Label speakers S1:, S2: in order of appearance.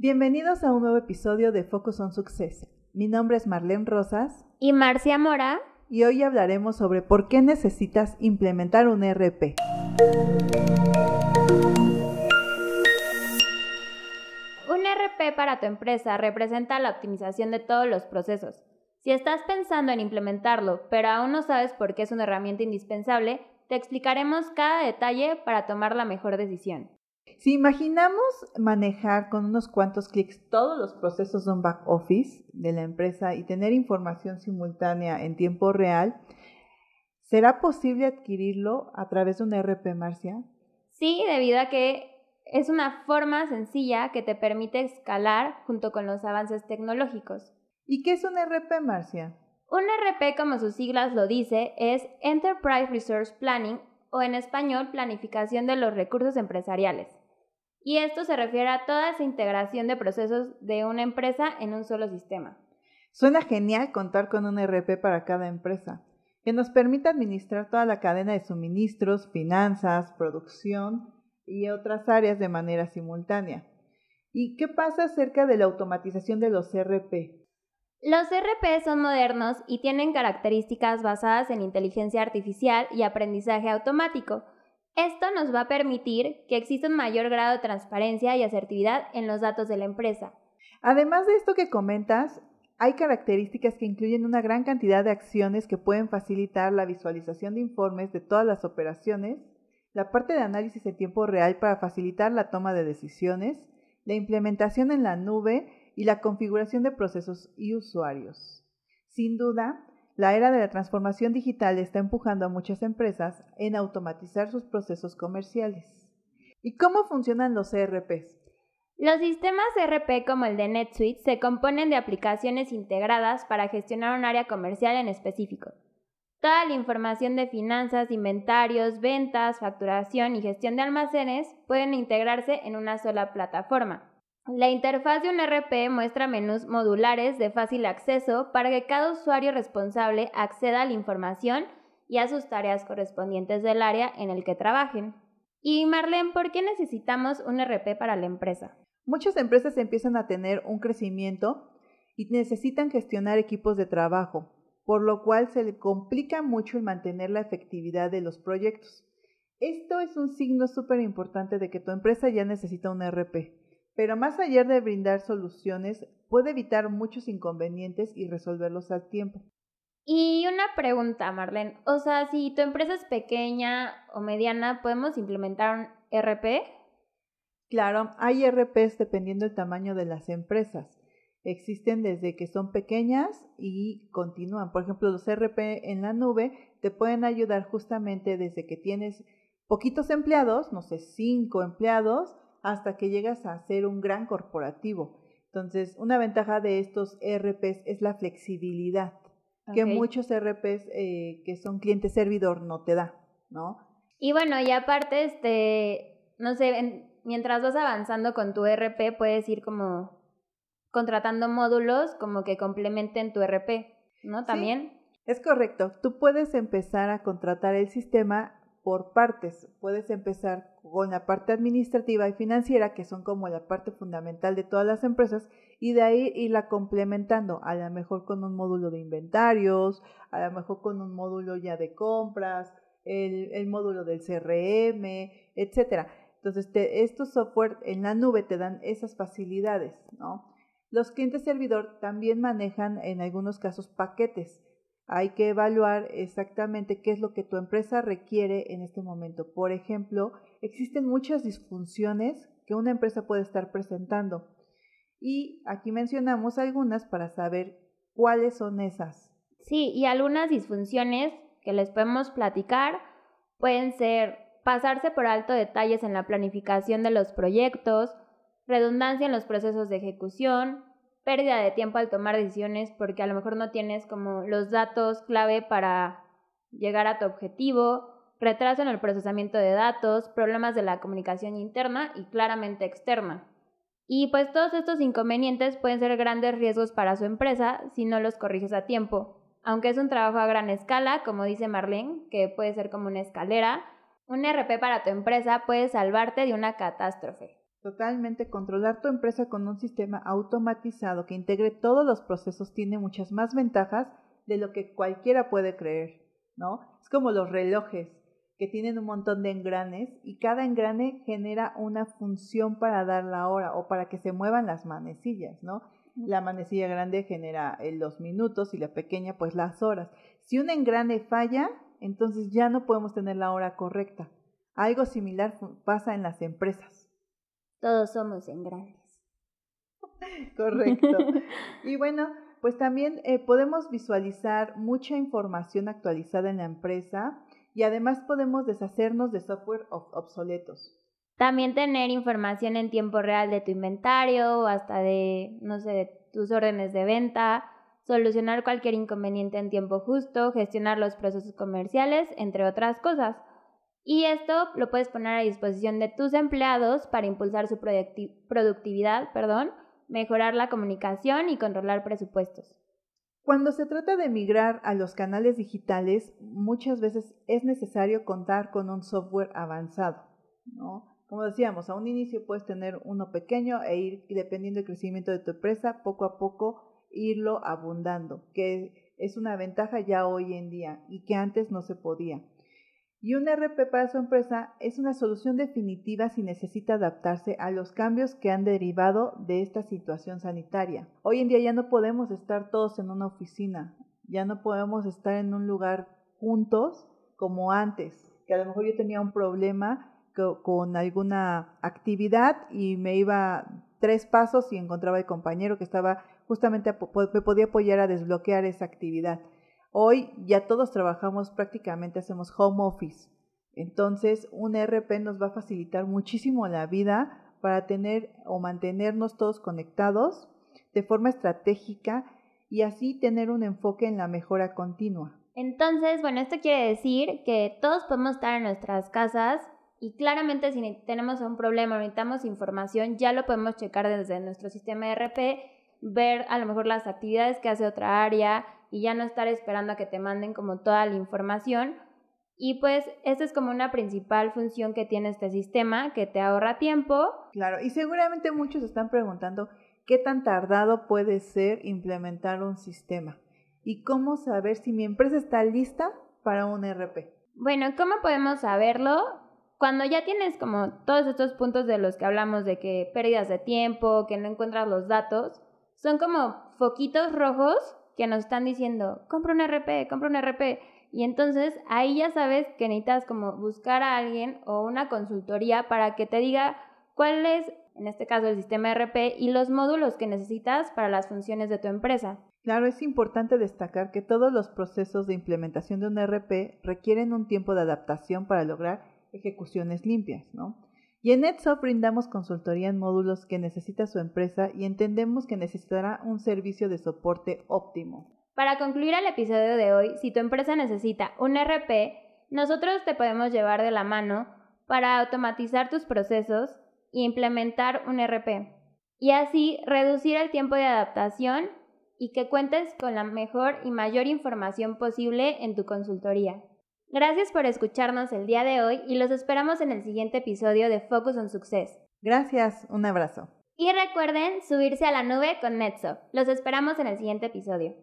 S1: Bienvenidos a un nuevo episodio de Focus on Success. Mi nombre es Marlene Rosas.
S2: Y Marcia Mora.
S1: Y hoy hablaremos sobre por qué necesitas implementar un ERP.
S2: Un ERP para tu empresa representa la optimización de todos los procesos. Si estás pensando en implementarlo, pero aún no sabes por qué es una herramienta indispensable, te explicaremos cada detalle para tomar la mejor decisión.
S1: Si imaginamos manejar con unos cuantos clics todos los procesos de un back office de la empresa y tener información simultánea en tiempo real, ¿será posible adquirirlo a través de un ERP, Marcia?
S2: Sí, debido a que es una forma sencilla que te permite escalar junto con los avances tecnológicos.
S1: ¿Y qué es un ERP, Marcia?
S2: Un ERP, como sus siglas lo dice, es Enterprise Resource Planning o en español Planificación de los Recursos Empresariales. Y esto se refiere a toda esa integración de procesos de una empresa en un solo sistema.
S1: Suena genial contar con un ERP para cada empresa, que nos permita administrar toda la cadena de suministros, finanzas, producción y otras áreas de manera simultánea. ¿Y qué pasa acerca de la automatización de los ERP?
S2: Los RP son modernos y tienen características basadas en inteligencia artificial y aprendizaje automático. Esto nos va a permitir que exista un mayor grado de transparencia y asertividad en los datos de la empresa.
S1: Además de esto que comentas, hay características que incluyen una gran cantidad de acciones que pueden facilitar la visualización de informes de todas las operaciones, la parte de análisis en tiempo real para facilitar la toma de decisiones, la implementación en la nube y la configuración de procesos y usuarios. Sin duda, la era de la transformación digital está empujando a muchas empresas en automatizar sus procesos comerciales. ¿Y cómo funcionan los ERPs?
S2: Los sistemas ERP como el de NetSuite se componen de aplicaciones integradas para gestionar un área comercial en específico. Toda la información de finanzas, inventarios, ventas, facturación y gestión de almacenes pueden integrarse en una sola plataforma. La interfaz de un RP muestra menús modulares de fácil acceso para que cada usuario responsable acceda a la información y a sus tareas correspondientes del área en el que trabajen. Y Marlene, ¿por qué necesitamos un RP para la empresa?
S1: Muchas empresas empiezan a tener un crecimiento y necesitan gestionar equipos de trabajo, por lo cual se le complica mucho el mantener la efectividad de los proyectos. Esto es un signo súper importante de que tu empresa ya necesita un RP pero más allá de brindar soluciones, puede evitar muchos inconvenientes y resolverlos al tiempo.
S2: Y una pregunta, Marlene. O sea, si tu empresa es pequeña o mediana, ¿podemos implementar un RP?
S1: Claro, hay RPs dependiendo del tamaño de las empresas. Existen desde que son pequeñas y continúan. Por ejemplo, los RP en la nube te pueden ayudar justamente desde que tienes poquitos empleados, no sé, cinco empleados, hasta que llegas a ser un gran corporativo. Entonces, una ventaja de estos ERPs es la flexibilidad, que muchos ERPs eh, que son cliente servidor no te da, ¿no?
S2: Y bueno, y aparte, este, no sé, mientras vas avanzando con tu ERP, puedes ir como contratando módulos como que complementen tu ERP, ¿no? También.
S1: es correcto. Tú puedes empezar a contratar el sistema por partes. Puedes empezar con la parte administrativa y financiera, que son como la parte fundamental de todas las empresas, y de ahí irla complementando, a lo mejor con un módulo de inventarios, a lo mejor con un módulo ya de compras, el, módulo del CRM, etcétera. Entonces, estos software en la nube te dan esas facilidades, ¿no? Los clientes servidor también manejan en algunos casos paquetes hay que evaluar exactamente qué es lo que tu empresa requiere en este momento. Por ejemplo, existen muchas disfunciones que una empresa puede estar presentando y aquí mencionamos algunas para saber cuáles son esas.
S2: Sí, y algunas disfunciones que les podemos platicar pueden ser pasarse por alto detalles en la planificación de los proyectos, redundancia en los procesos de ejecución, pérdida de tiempo al tomar decisiones porque a lo mejor no tienes como los datos clave para llegar a tu objetivo, retraso en el procesamiento de datos, problemas de la comunicación interna y claramente externa. Y pues todos estos inconvenientes pueden ser grandes riesgos para su empresa si no los corriges a tiempo. Aunque es un trabajo a gran escala, como dice Marlene, que puede ser como una escalera, un RP para tu empresa puede salvarte de una catástrofe.
S1: Totalmente, controlar tu empresa con un sistema automatizado que integre todos los procesos tiene muchas más ventajas de lo que cualquiera puede creer, ¿no? Es como los relojes que tienen un montón de engranes y cada engrane genera una función para dar la hora o para que se muevan las manecillas, ¿no? La manecilla grande genera eh, los minutos y la pequeña pues las horas. Si un engrane falla, entonces ya no podemos tener la hora correcta. Algo similar pasa en las empresas.
S2: Todos somos engranes.
S1: Correcto. y bueno, pues también eh, podemos visualizar mucha información actualizada en la empresa y además podemos deshacernos de software obsoletos.
S2: También tener información en tiempo real de tu inventario o hasta de, no sé, de tus órdenes de venta, solucionar cualquier inconveniente en tiempo justo, gestionar los procesos comerciales, entre otras cosas. Y esto lo puedes poner a disposición de tus empleados para impulsar su productividad, perdón, mejorar la comunicación y controlar presupuestos.
S1: Cuando se trata de migrar a los canales digitales, muchas veces es necesario contar con un software avanzado, ¿no? Como decíamos, a un inicio puedes tener uno pequeño e ir, dependiendo del crecimiento de tu empresa, poco a poco irlo abundando, que es una ventaja ya hoy en día y que antes no se podía. Y un RP para su empresa es una solución definitiva si necesita adaptarse a los cambios que han derivado de esta situación sanitaria. Hoy en día ya no podemos estar todos en una oficina, ya no podemos estar en un lugar juntos como antes, que a lo mejor yo tenía un problema con alguna actividad y me iba tres pasos y encontraba el compañero que estaba justamente me podía apoyar a desbloquear esa actividad. Hoy ya todos trabajamos prácticamente, hacemos home office. Entonces, un ERP nos va a facilitar muchísimo la vida para tener o mantenernos todos conectados de forma estratégica y así tener un enfoque en la mejora continua.
S2: Entonces, bueno, esto quiere decir que todos podemos estar en nuestras casas y claramente si tenemos un problema o necesitamos información, ya lo podemos checar desde nuestro sistema ERP, ver a lo mejor las actividades que hace otra área y ya no estar esperando a que te manden como toda la información. Y pues esta es como una principal función que tiene este sistema, que te ahorra tiempo.
S1: Claro, y seguramente muchos están preguntando qué tan tardado puede ser implementar un sistema y cómo saber si mi empresa está lista para un ERP.
S2: Bueno, ¿cómo podemos saberlo? cuando ya tienes como todos estos puntos de los que hablamos de que pérdidas de tiempo, que no encuentras los datos, son como foquitos rojos que nos están diciendo, compra un RP, compra un RP. Y entonces ahí ya sabes que necesitas como buscar a alguien o una consultoría para que te diga cuál es, en este caso, el sistema RP y los módulos que necesitas para las funciones de tu empresa.
S1: Claro, es importante destacar que todos los procesos de implementación de un RP requieren un tiempo de adaptación para lograr ejecuciones limpias, ¿no? Y en NetSoft brindamos consultoría en módulos que necesita su empresa y entendemos que necesitará un servicio de soporte óptimo.
S2: Para concluir el episodio de hoy, si tu empresa necesita un RP, nosotros te podemos llevar de la mano para automatizar tus procesos e implementar un RP. Y así reducir el tiempo de adaptación y que cuentes con la mejor y mayor información posible en tu consultoría. Gracias por escucharnos el día de hoy y los esperamos en el siguiente episodio de Focus on Success.
S1: Gracias, un abrazo.
S2: Y recuerden subirse a la nube con Netso. Los esperamos en el siguiente episodio.